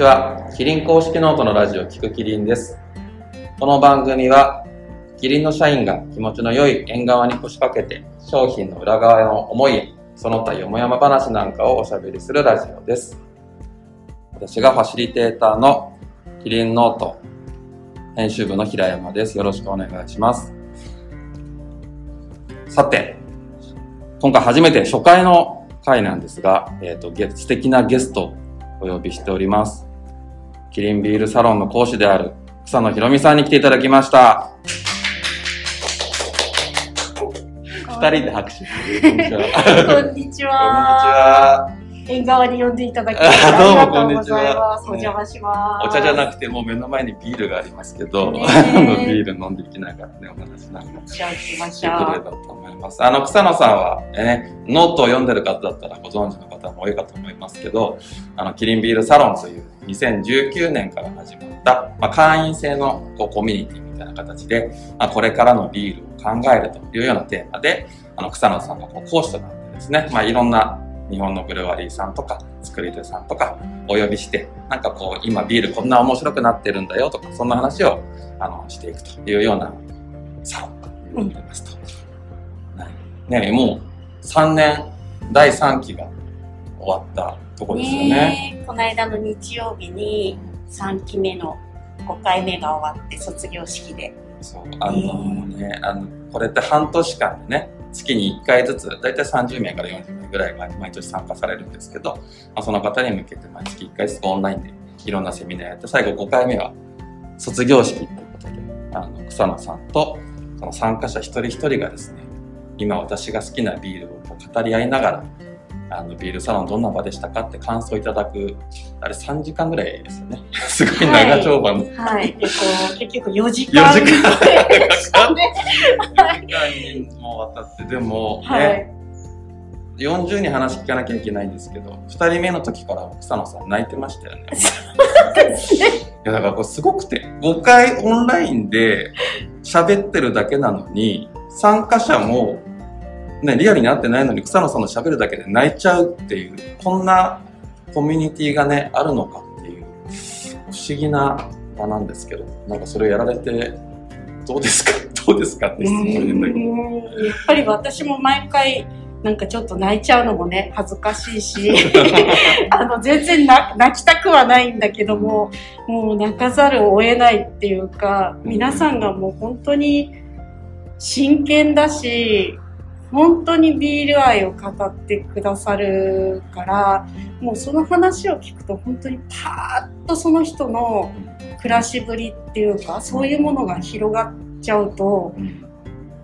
ちは。キリン公式ノートのラジオ、聞くキリンです。この番組は、キリンの社員が気持ちの良い縁側に腰掛けて、商品の裏側の思いや、その他よもやま話なんかをおしゃべりするラジオです。私がファシリテーターのキリンノート編集部の平山です。よろしくお願いします。さて、今回初めて初回の回なんですが、えっ、と、素敵なゲストをお呼びしております。キリンビールサロンの講師である草野ひろみさんに来ていただきました。二人で拍手。こんにちは。こんにちこんにちは。は。縁側に呼んでいただきどうもありがとうございこん。にちはお邪魔します。お茶じゃなくてもう目の前にビールがありますけど、ビール飲んでいきながらね、お話しながら。じゃあ行きまししてくれょたと思います。あの、草野さんは、ね、ノートを読んでる方だったらご存知の方も多いかと思いますけど、あの、キリンビールサロンという2019年から始まった、まあ、会員制のこうコミュニティみたいな形で、まあ、これからのビールを考えるというようなテーマで、あの、草野さんがこう講師となってですね、まあ、いろんな日本のブルワリーさんとか、作り手さんとかお呼びして、なんかこう、今ビールこんな面白くなってるんだよとか、そんな話を、あの、していくというようなサロンと言ってますと。ねもう3年、第3期が終わったとこう。ですよね。ねえこの間の日曜日に3期目の5回目が終わって卒業式で。そう、あのね、あの、これって半年間でね、月に1回ずつ、だいたい30名から40名ぐらいが毎年参加されるんですけど、まあ、その方に向けて毎月1回ずつオンラインでいろんなセミナーやって、最後5回目は卒業式ということで、あの、草野さんとその参加者一人一人がですね、今私が好きなビールを語り合いながら、あのビールサロンどんな場でしたかって感想いただく、あれ3時間ぐらいですよね。すごい長丁場の。はい。で、こう、結局4時間。4時間でしたね。はい。時間にもわたって、でも、ね、はい。40に話聞かなきゃいけないんですけど、2人目の時から草野さん泣いてましたよね。いや、だからこれすごくて、5回オンラインで喋ってるだけなのに、参加者も、ね、リアルに会ってないのに草野さんの喋るだけで泣いちゃうっていう、こんなコミュニティがね、あるのかっていう、不思議な場なんですけど、なんかそれをやられて、どうですか？どうですかって質問けど。うんやっぱり私も毎回なんかちょっと泣いちゃうのもね恥ずかしいし あの全然な泣きたくはないんだけどももう泣かざるを得ないっていうか皆さんがもう本当に真剣だし本当にビール愛を語ってくださるからもうその話を聞くと本当にパーッとその人の暮らしぶりっていうかそういうものが広がっちゃうとうん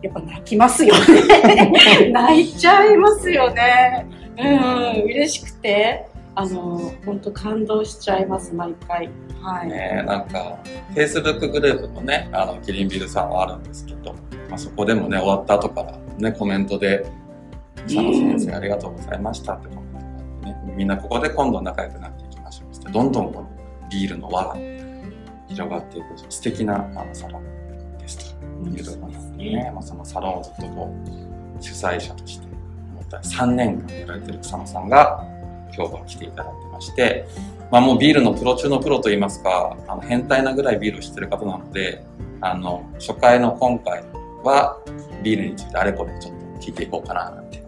やっぱ泣きますよね。泣いちゃいますよね。うん、嬉しくて、あの、本当感動しちゃいます、毎回。はい。ねなんか、Facebook グループのね、あの、キリンビルさんはあるんですけど、まあ、そこでもね、終わった後からね、コメントで、佐野先生ありがとうございましたってコメントがあってね、みんなここで今度仲良くなっていきましょう。って、どんどんこのビールの輪が広がっていく素敵なあのサロンですというところなんでね、まあ、そのサロンをずっとこう、主催者として、もう3年間やられてる草野さんが、今日は来ていただいてまして、まあもうビールのプロ中のプロといいますか、あの変態なぐらいビールを知ってる方なので、あの、初回の今回はビールについてあれこれちょっと聞いていこうかななんて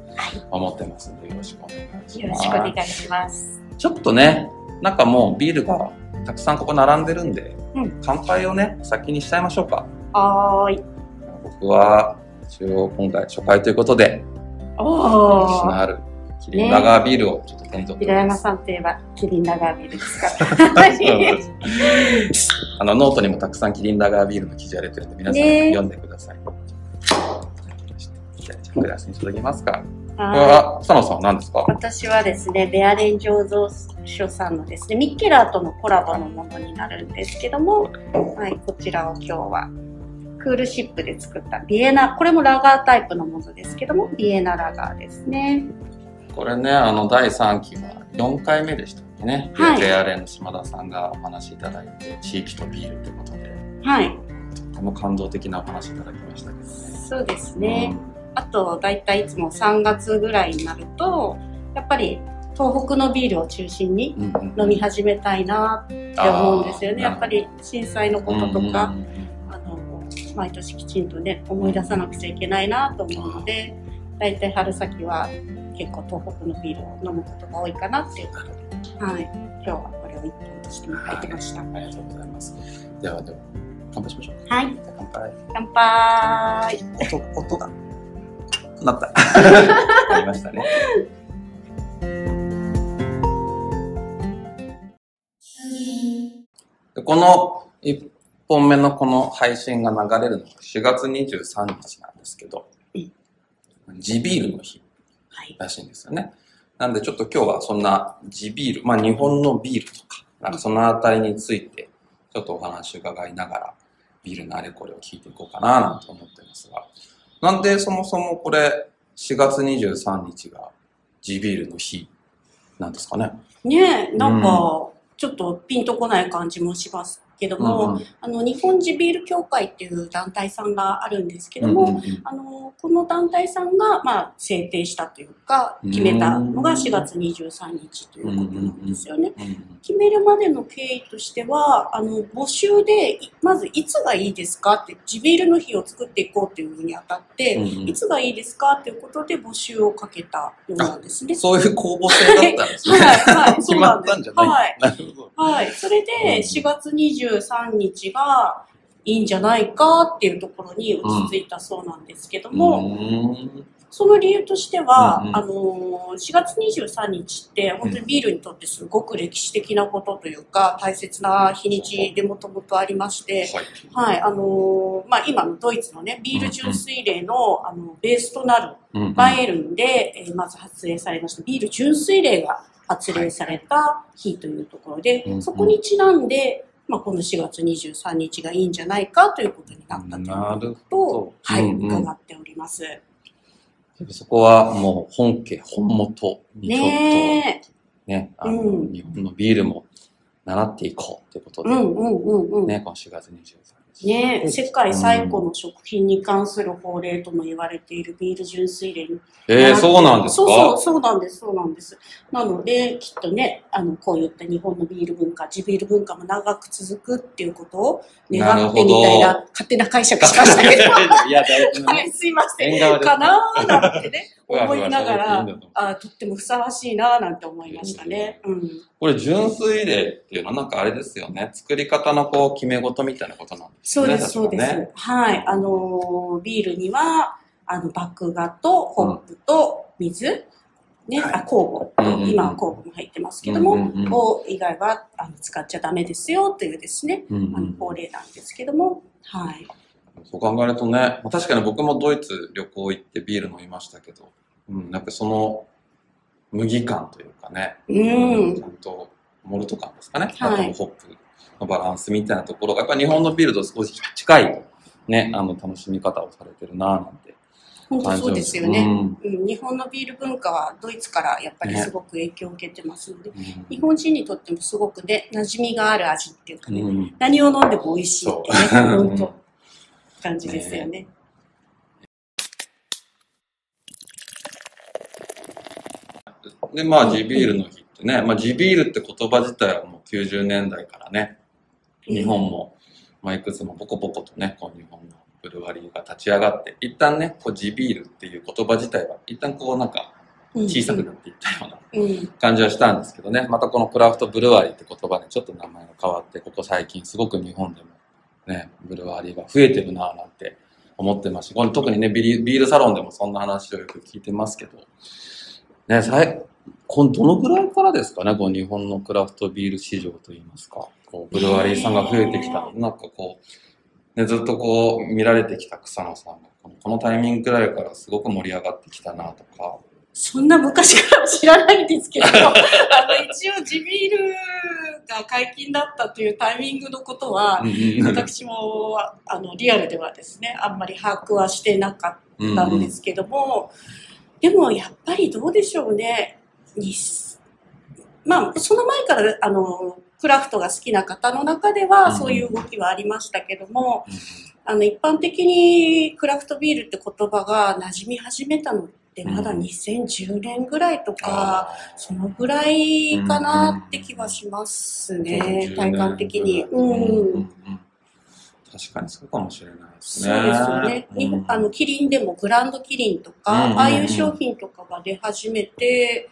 思ってますので、よろしくお願いします。よろしくお願いします。ちょっとね、なんかもうビールがたくさんここ並んでるんで、うん乾杯をね、先にしちゃいましょうか。はーい。僕は一応今回初回ということで。歴史のあるキリンラガービールをちょっと手に取ってお平山。さんといえば、キリンラガービールですから。あの、ノートにもたくさんキリンラガービールの記事が出てるんで、皆さんね読んでください。じゃあ、グラスに注ぎますか。これはは、草野さんは何ですかい私はですね、ベアレン醸造所さんのですね、ミッケラーとのコラボのものになるんですけども、はい、こちらを今日はクールシップで作ったビエナ、これもラガータイプのものですけども、ビエナラガーですね。これね、あの、第3期は4回目でしたっけね。はい。ベアレンの島田さんがお話しいただいて、地域とビールということで、はい、とても感動的なお話いただきましたけどね。そうですね。あと大体いつも3月ぐらいになるとやっぱり東北のビールを中心にうん飲み始めたいなって思うんですよね。やっぱり震災のこととか、あの毎年きちんとね思い出さなくちゃいけないなと思うので大体春先は結構東北のビールを飲むことが多いかなっていうことで、はい、今日はこれを一本として入ってました。ありがとうございます。ではでは、乾杯しましょう。はい、乾杯。乾杯音、音が。なった。ありましたね。でこの1本目のこの配信が流れるのが4月23日なんですけどうん、地ビールの日はい、らしいんですよね。なんでちょっと今日はそんな地ビール、まあ日本のビールとか、なんかそのあたりについてちょっとお話を伺いながらビールのあれこれを聞いていこうかななんて思ってますが、なんでそもそもこれ4月23日が地ビールの日なんですかね？ねえなんかちょっとピンとこない感じもしますけども、うんあの日本地ビール協会っていう団体さんがあるんですけども、うんうんうん。あのこの団体さんが、まあ、制定したというか決めたのが4月23日ということなんですよね。うん決めるまでの経緯としてはあの募集でいまずいつがいいですかって地ビールの日を作っていこうっていうふうにあたって、うんうん。いつがいいですかっていうことで募集をかけたようなんですね。そういう公募制だったんですね。はい。はい。決まったんじゃない、はい。はい。それうんで、4月23日がいいんじゃないかっていうところに落ち着いたそうなんですけども、うん。その理由としては、うんうんあのー、4月23日って本当にビールにとってすごく歴史的なことというか、大切な日にちでもともとありまして、はい。はい、あのーまあ、今のドイツのね、ビール純粋令の、あの、ベースとなるバイエルンで、えーまず発令されました、ビール純粋令が発令された日というところで、うんうん。そこにちなんで、まあ、この4月23日がいいんじゃないかということになったということを、はい、うんうん伺っております。そこはもう本家、本元にちょっとねね、あの、うん日本のビールも習っていこうということえ。で、うんうんうんうん。ね、この4月23日。ねえ、世界最古の食品に関する法令とも言われているビール純粋令のえー、そうなんですか？そうそう、そうなんです、そうなんです。なので、きっとね、あの、こういった日本のビール文化、地ビール文化も長く続くっていうことを願ってみたいな勝手な解釈しましたけど。いや、大事なはい、ね。すいません。かなーなんてね、思いながらあとってもふさわしいなーなんて思いましたね。うん。これ、純粋例っていうのはなんかあれですよね。作り方のこう、決め事みたいなことなんですね。そうです、そうです。はい。あのー、ビールには、あの、麦芽とホップと水、ね、はい。あ、酵母、今は酵母も入ってますけども、を以外はあの使っちゃダメですよというですね、うんあの法令なんですけども、はい。そう考えるとね、まあ確かに僕もドイツ旅行行ってビール飲みましたけど、うん、やっぱその麦感というかね、うん。ちゃんとモルト感ですかね、はい。あとホップのバランスみたいなところ。が、やっぱ日本のビールと少し近いね、あの楽しみ方をされてるなぁなんて。本当そうですよね、うん。うん。日本のビール文化はドイツからやっぱりすごく影響を受けてますので、うん。日本人にとってもすごくね、馴染みがある味っていうかね、うん。何を飲んでも美味しいってね、本当感じですよね。で、まあ、地ビールの日ってね、まあ、地ビールって言葉自体はもう90年代からね、日本も、まあ、いくつもポコポコとね、こう日本のブルワリーが立ち上がって、一旦ね、こう地ビールっていう言葉自体は、一旦こうなんか小さくなっていったような感じはしたんですけどね、またこのクラフトブルワリーって言葉でちょっと名前が変わって、ここ最近すごく日本でもね、ブルワリーが増えてるなぁなんて思ってますし、この特にねビリ、ビールサロンでもそんな話をよく聞いてますけど、ね、このどのぐらいからですかね、この日本のクラフトビール市場といいますか、こうブルワリーさんが増えてきたの、なんかこう、ね、ずっとこう見られてきた草野さんが、このタイミングぐらいからすごく盛り上がってきたなとか、そんな昔から知らないんですけど、あの、一応地ビールが解禁だったというタイミングのことは、私も、あの、リアルではですね、あんまり把握はしてなかったんですけども、でもやっぱりどうでしょうね。にまあ、その前から、あの、クラフトが好きな方の中では、うんそういう動きはありましたけども、あの、一般的にクラフトビールって言葉が馴染み始めたのってまだうん2010年ぐらいとか、あそのぐらいかなって気はしますーね、体感的に。うんうんうん。うん確かにそうかもしれないですそうね。ですよね。うん。あの、キリンでもグランドキリンとか、うんうんうん。ああいう商品とかが出始めて、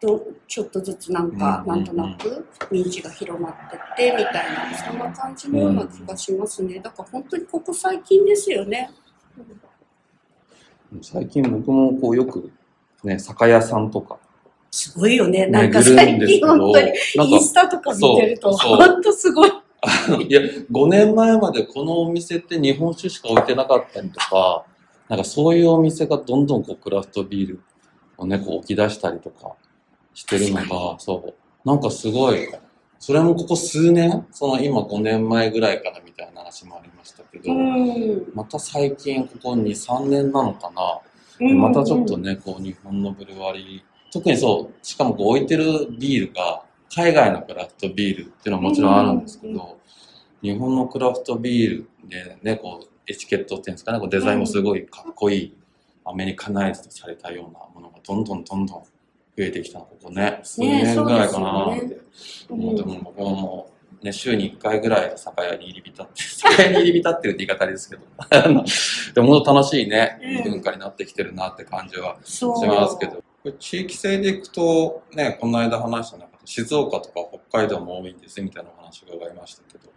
とちょっとずつなんか、なんとなく認知が広まってって、みたいな、そんな感じのような気がしますね。だから本当にここ最近ですよね。最近僕もこうよくね、酒屋さんとか、すごいよね。ねなんか最近本当に、インスタとか見てると、本当すごい。いや、5年前までこのお店って日本酒しか置いてなかったりとか、なんかそういうお店がどんどんこうクラフトビールをね、こう置き出したりとかしてるのが、そう、なんかすごい、それもここ数年、その今5年前ぐらいからみたいな話もありましたけど、うん。また最近ここ2、3年なのかな、でまたちょっとね、こう日本のブルワリー、特にそう、しかもこう置いてるビールが海外のクラフトビールっていうのはもちろんあるんですけうんど、日本のクラフトビールでね、こうエチケットっていうんですかね、こうデザインもすごいかっこいい、アメリカナイズとされたようなものがどんどんどんどん増えてきたの、ここね、数年ぐらいかな。って。もうでも僕はもう、ね、週に1回ぐらい酒屋に入り浸って、酒屋に入り浸ってるって言い方ですけど、でも本当楽しいね、うん。文化になってきてるなって感じはそう。しますけど、これ地域性でいくと、ね、この間話した中で静岡とか北海道も多いんですみたいなお話が伺いましたけど、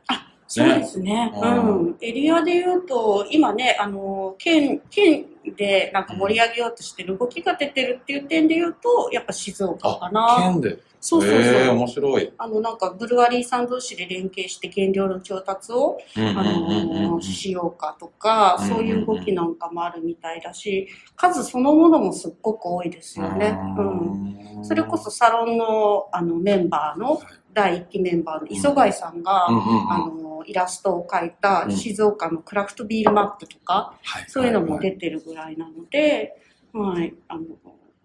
そうですね。ううんん。エリアで言うと、今ね、あの、県、県でなんか盛り上げようとしてる動きが出てるっていう点で言うと、やっぱ静岡かな。県で、そうそうそう。えー、面白い。あの、なんか、ブルワリーさん同士で連携して原料の調達を、あの、しようかとか、そういう動きなんかもあるみたいだし、数そのものもすっごく多いですよね。うん。んそれこそ、サロンの、あの、メンバーの、第1期メンバーの磯貝さんが、あの、イラストを描いたうん静岡のクラフトビールマップとか、はいそういうのも出てるぐらいなので、はい、あの、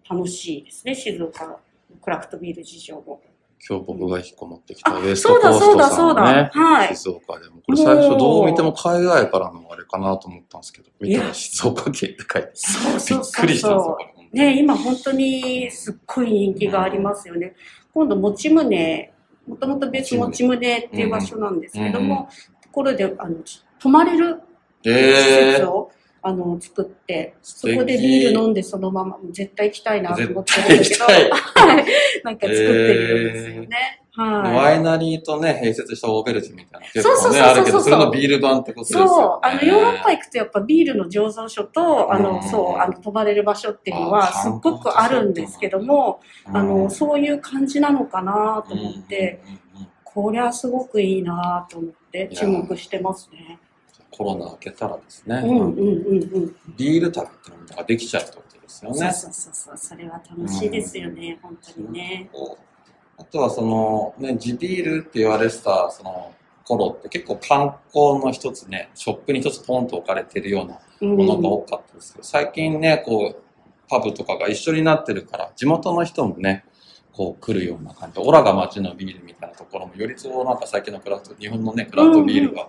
楽しいですね、静岡のクラフトビール事情も。今日僕が引っこ持ってきたあウエストそうだそうコーストだそうだ。さんのね、はい。静岡でも。これ最初どう見ても海外からのあれかなと思ったんですけど、見たら静岡県って書いてびっそうそうそうくりしたんですよ。ね、今本当にすっごい人気がありますよね。今度、持ち宗、もともと別持ち宗っていう場所なんですけども、ところで、あの、泊まれる施えー、設を、あの、作って、そこでビール飲んでそのまま、絶対行きたいなと思ってるんだけど、はい。なんか作ってるんですよね。ワはい。イナリーとね、併設したオーベルジュみたいな結そうそうそうあるけど、それのビール版ってことですよね。そう、あの、ヨーロッパ行くとやっぱビールの醸造所と、あうんの、そう、あの、泊まれる場所っていうのはあすっごくあるんですけども、うんあの、そういう感じなのかなと思って、、うんうんうんうんこりゃすごくいいなと思って注目してますね。コロナ明けたらですね、うんうんうんうん。ビール旅っていうのができちゃうってことですよね。そうそうそうそう、それは楽しいですよね、本当にね。あとはその、ね、地ビールって言われてたその頃って結構観光の一つね、ショップに一つポンと置かれてるようなうんものが多かったですけど、最近ね、こう、パブとかが一緒になってるから、地元の人もね、こう来るような感じで、オラが街のビールみたいなところも、よりそうなんか最近のクラフト、日本のね、クラフトビールが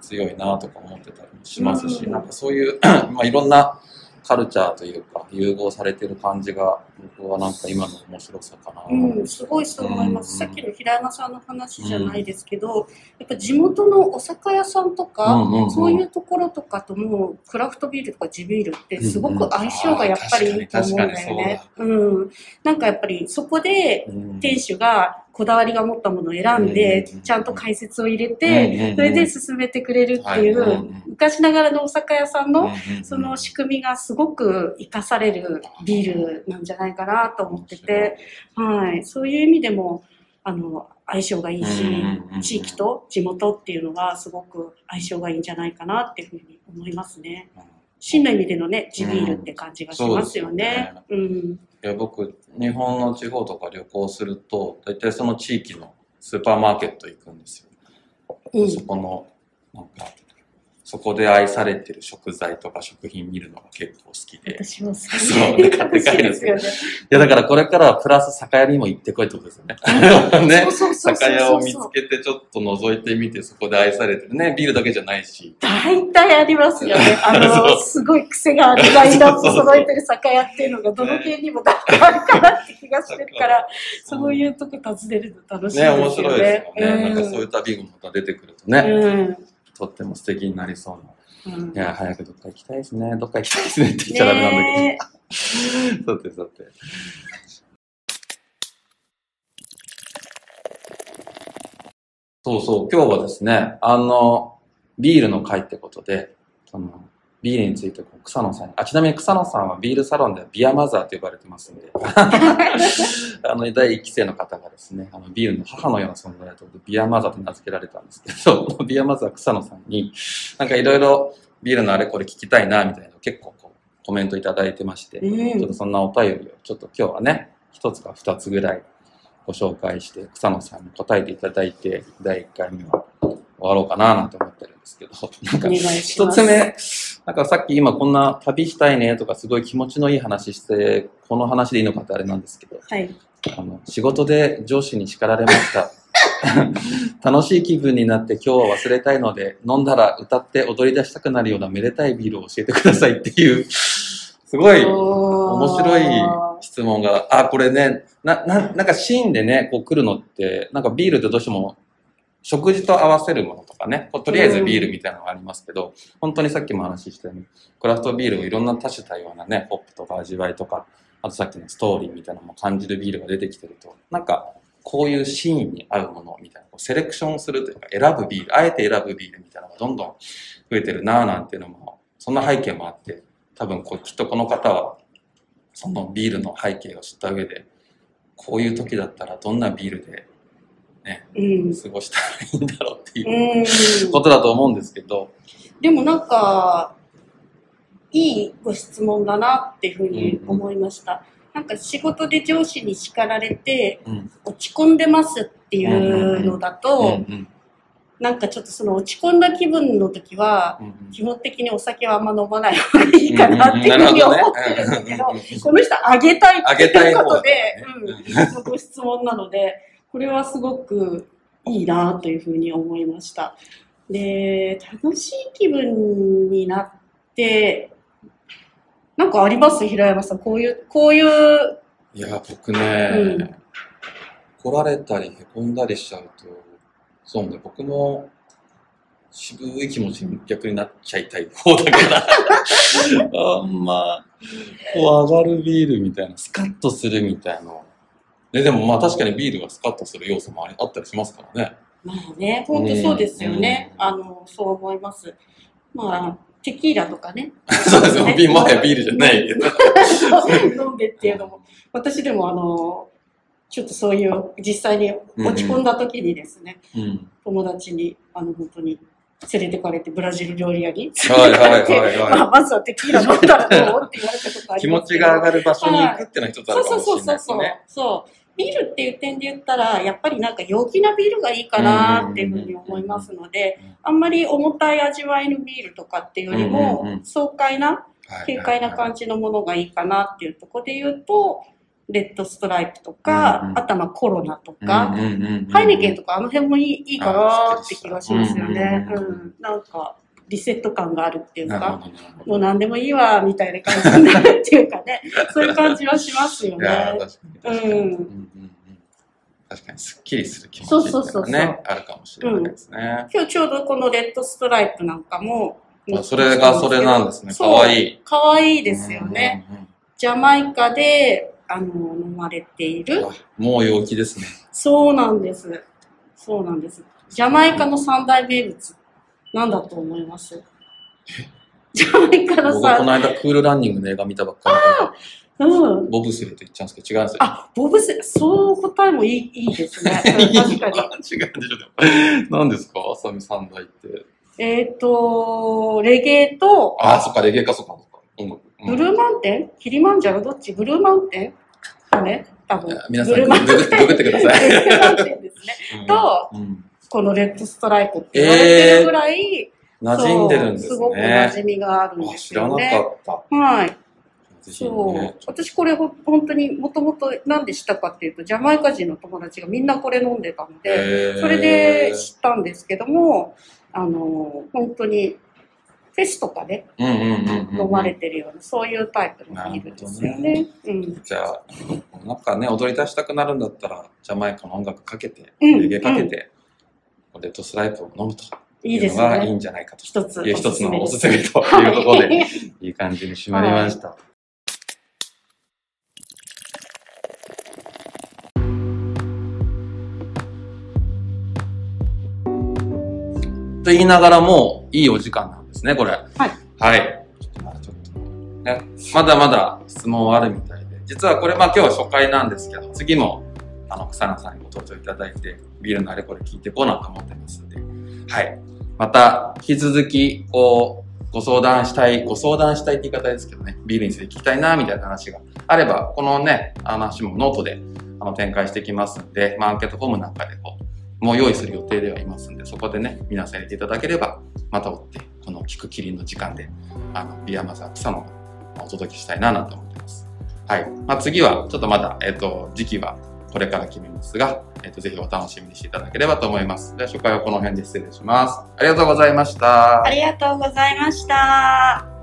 強いなとか思ってたりもしますし、うん。なんかそういう、まあいろんなカルチャーというか、融合されてる感じが、僕はなんか今の面白さかな。うん、すごいそう思います。うんさっきの平山さんの話じゃないですけど、やっぱ地元のお酒屋さんとか、うんうんうんそういうところとかとも、クラフトビールとか地ビールってすごく相性がやっぱりいいと思うんだよね。うん。なんかやっぱりそこでうん店主がこだわりが持ったものを選んでうん、ちゃんと解説を入れて、うんそれで進めてくれるっていはいう昔ながらのお酒屋さんのその仕組みがすごく活かされるビールなんじゃないかなと思ってて、はい。そういう意味でも、あの、相性がいいし地域と地元っていうのはすごく相性がいいんじゃないかなっていうふうに思いますね。真の意味でのね、地ビールって感じがしますよね。うん。いや僕、日本の地方とか旅行すると、大体その地域のスーパーマーケット行くんですよ。うんそこの、なんか、そこで愛されてる食材とか食品見るのが結構好きで。い私も好きそうで買って帰るんですよ楽しいや、だからこれからはプラス酒屋にも行ってこいってことですよね。ね酒屋を見つけてちょっと覗いてみてそこで愛されてるね。ビールだけじゃないし。大体ありますよね。あの、すごい癖があるラインナップ揃えてる酒屋っていうのがどの県にも大体あるかなって気がしてるから、そういうとこ訪ねるの楽しいですね、よね。面白いですよね。うんなんかそういう旅がまた出てくるとね、うんとっても素敵になりそうな。うんいや、早くどっか行きたいですね。どっか行きたいですねって言っちゃダメなんだけど。ね さてさて。そうそう、今日はですね、あの、ビールの会ってことで、その、ビールについてこう草野さんに、あ、ちなみに草野さんはビールサロンではビアマザーと呼ばれてますんで、あの、第一期生の方がですね、あの、ビールの母のような存在だとビアマザーと名付けられたんですけど、ビアマザー草野さんに、なんかいろいろビールのあれこれ聞きたいな、みたいな結構こう、コメントいただいてまして、うん。ちょっとそんなお便りをちょっと今日はね、一つか二つぐらいご紹介して、草野さんに答えていただいて、第一回目は終わろうかななんて思ってるんですけど、なんか。一つ目、なんかさっき今こんな旅したいねとかすごい気持ちのいい話して、この話でいいのかってあれなんですけど、はい。あの仕事で上司に叱られました。楽しい気分になって今日は忘れたいので、飲んだら歌って踊り出したくなるようなめでたいビールを教えてくださいっていう、すごい面面白い質問が、あ、これね、な、な、なんかシーンでね、こう来るのって、なんかビールってどうしても食事と合わせるものとかね、とりあえずビールみたいなのがありますけど、本当にさっきも話したように、クラフトビールをいろんな多種多様なね、ホップとか味わいとか、あとさっきのストーリーみたいなのも感じるビールが出てきてると、なんか、こういうシーンに合うものみたいな、こうセレクションするというか、選ぶビール、あえて選ぶビールみたいなのがどんどん増えてるなぁなんていうのも、そんな背景もあって、多分こうきっとこの方は、そのビールの背景を知った上で、こういう時だったらどんなビールでうん。過ごしたらいいんだろうっていううん。ことだと思うんですけど、でもなんか、いいご質問だなっていうふうに思いました。なんか仕事で上司に叱られてうん。落ち込んでますっていうのだと、うんなんかちょっとその落ち込んだ気分の時は、うんうん基本的にお酒はあんま飲まない方がいいかなっていうふうに思ってるんだけど、この人あげたいあっていうことで、ねうん、ご質問なので、これはすごくいいなというふうに思いました。で、楽しい気分になって、なんかあります？平山さん。こういう、こういう、いや、僕ね、うん怒られたりへこんだりしちゃうと、そうね、僕も渋い気持ちに逆になっちゃいたい方だから、あんま、こう上がるビールみたいな、スカッとするみたいな。ね、でもまあ確かにビールがスカッとする要素もありあったりしますからね。まあね、本当そうですよね。うんあの、そう思います。まあ、テキーラとかね。そうですよ。ビールもはやビールじゃないけど。飲んでっていうのも、私でもあの、ちょっとそういう、実際に落ち込んだ時にですね、うん。友達に、あの、本当に連れてかれて、ブラジル料理屋にはいはいはい連れてかれてまあ、はまずはテキーラ飲んだらどう？って言われたことありますけど持ちが上がる場所に行くっていうのは一つあそうるかそうそうそうそうもしれないですね。。そう。ビールっていう点で言ったら、やっぱりなんか陽気なビールがいいかなっていうふうに思いますのであんまり重たい味わいのビールとかっていうよりも爽快な、はい軽快な感じのものがいいかなっていうところで言うと、レッドストライプとか、あとはまあコロナとか、ハイネケンとかあの辺もいいいいかなって気がしますよね。うん。なんか、リセット感があるっていうか、もう何でもいいわ、みたいな感じになるっていうかね、そういう感じはしますよね。うんうんうんうん。確かにすっきりする気持ちそうっていのそううそうそう。がねあるかもしれないですね、今日ちょうどこのレッドストライプなんかも、あそれがそれなんですね。かわい。いかわいいですよね。うん。うんうんジャマイカで、あの、飲まれている。あもう陽気ですね。そうなんです。そうなんです。ジャマイカの三大名物、なんだと思います？ジャマイカの僕はこ三の間クールランニングの映画見たばっかりだからうん。ボブスレーと言っちゃうんですけど違うんですよ。あ、ボブス、そう答えもいいいいですね。うん確かに。違うんでしょ。でも何ですか？浅見三大って。えっ、と、レゲエと、あそっかレゲエかそっかそっか。音楽。うん。ブルーマウンテン？キリマンジャロ？どっち？ブルーマウンテン？だね多分。皆さんブルーマグってください。ブルーマウンテンですね。うん。とうんこのレッドストライプって言われてるぐらい、馴染んでるんですね。すごく馴染みがあるんあです知らなよね。かった。はい。そうね。。私これほ本当にもともとなんで知ったかっていうと、ジャマイカ人の友達がみんなこれ飲んでたので、それで知ったんですけども、あの、本当にフェスとかで。飲まれてるような、そういうタイプのビールですよね。うん。じゃあ、なんかね、踊り出したくなるんだったら、ジャマイカの音楽かけて、うんレゲエかけて、レッドスライプを飲むといいですいうのがいいね。んじゃないかと。一つ一つのおおすすすめというところで、いい感じに締まりました。と言いながらも、いいお時間なんですね、これ。はい。はい。まだまだ質問はあるみたいで。実はこれ、まあ今日は初回なんですけど、次も、あの、草野さんにご登場いただいて、ビールのあれこれ聞いていこうなと思ってますんで、はい。また、引き続き、こう、ご相談したい、ご相談したいって言い方ですけどね、ビールについて聞きたいな、みたいな話があれば、このね、話もノートで、あの、展開していきますんで、まあ、アンケートフォームなんかで、こう、もう用意する予定ではいますんで、そこでね、皆さん入れていただければ、また追って、この聞くキリンの時間で、あの、ビアマザー草野をお届けしたいな、なんて思ってます。はい。まあ、次は、ちょっとまだ、えっ、と、時期はこれから決めますが、えっ、と、ぜひお楽しみにしていただければと思います。では、初回はこの辺で失礼します。ありがとうございましたあ。りがとうございました。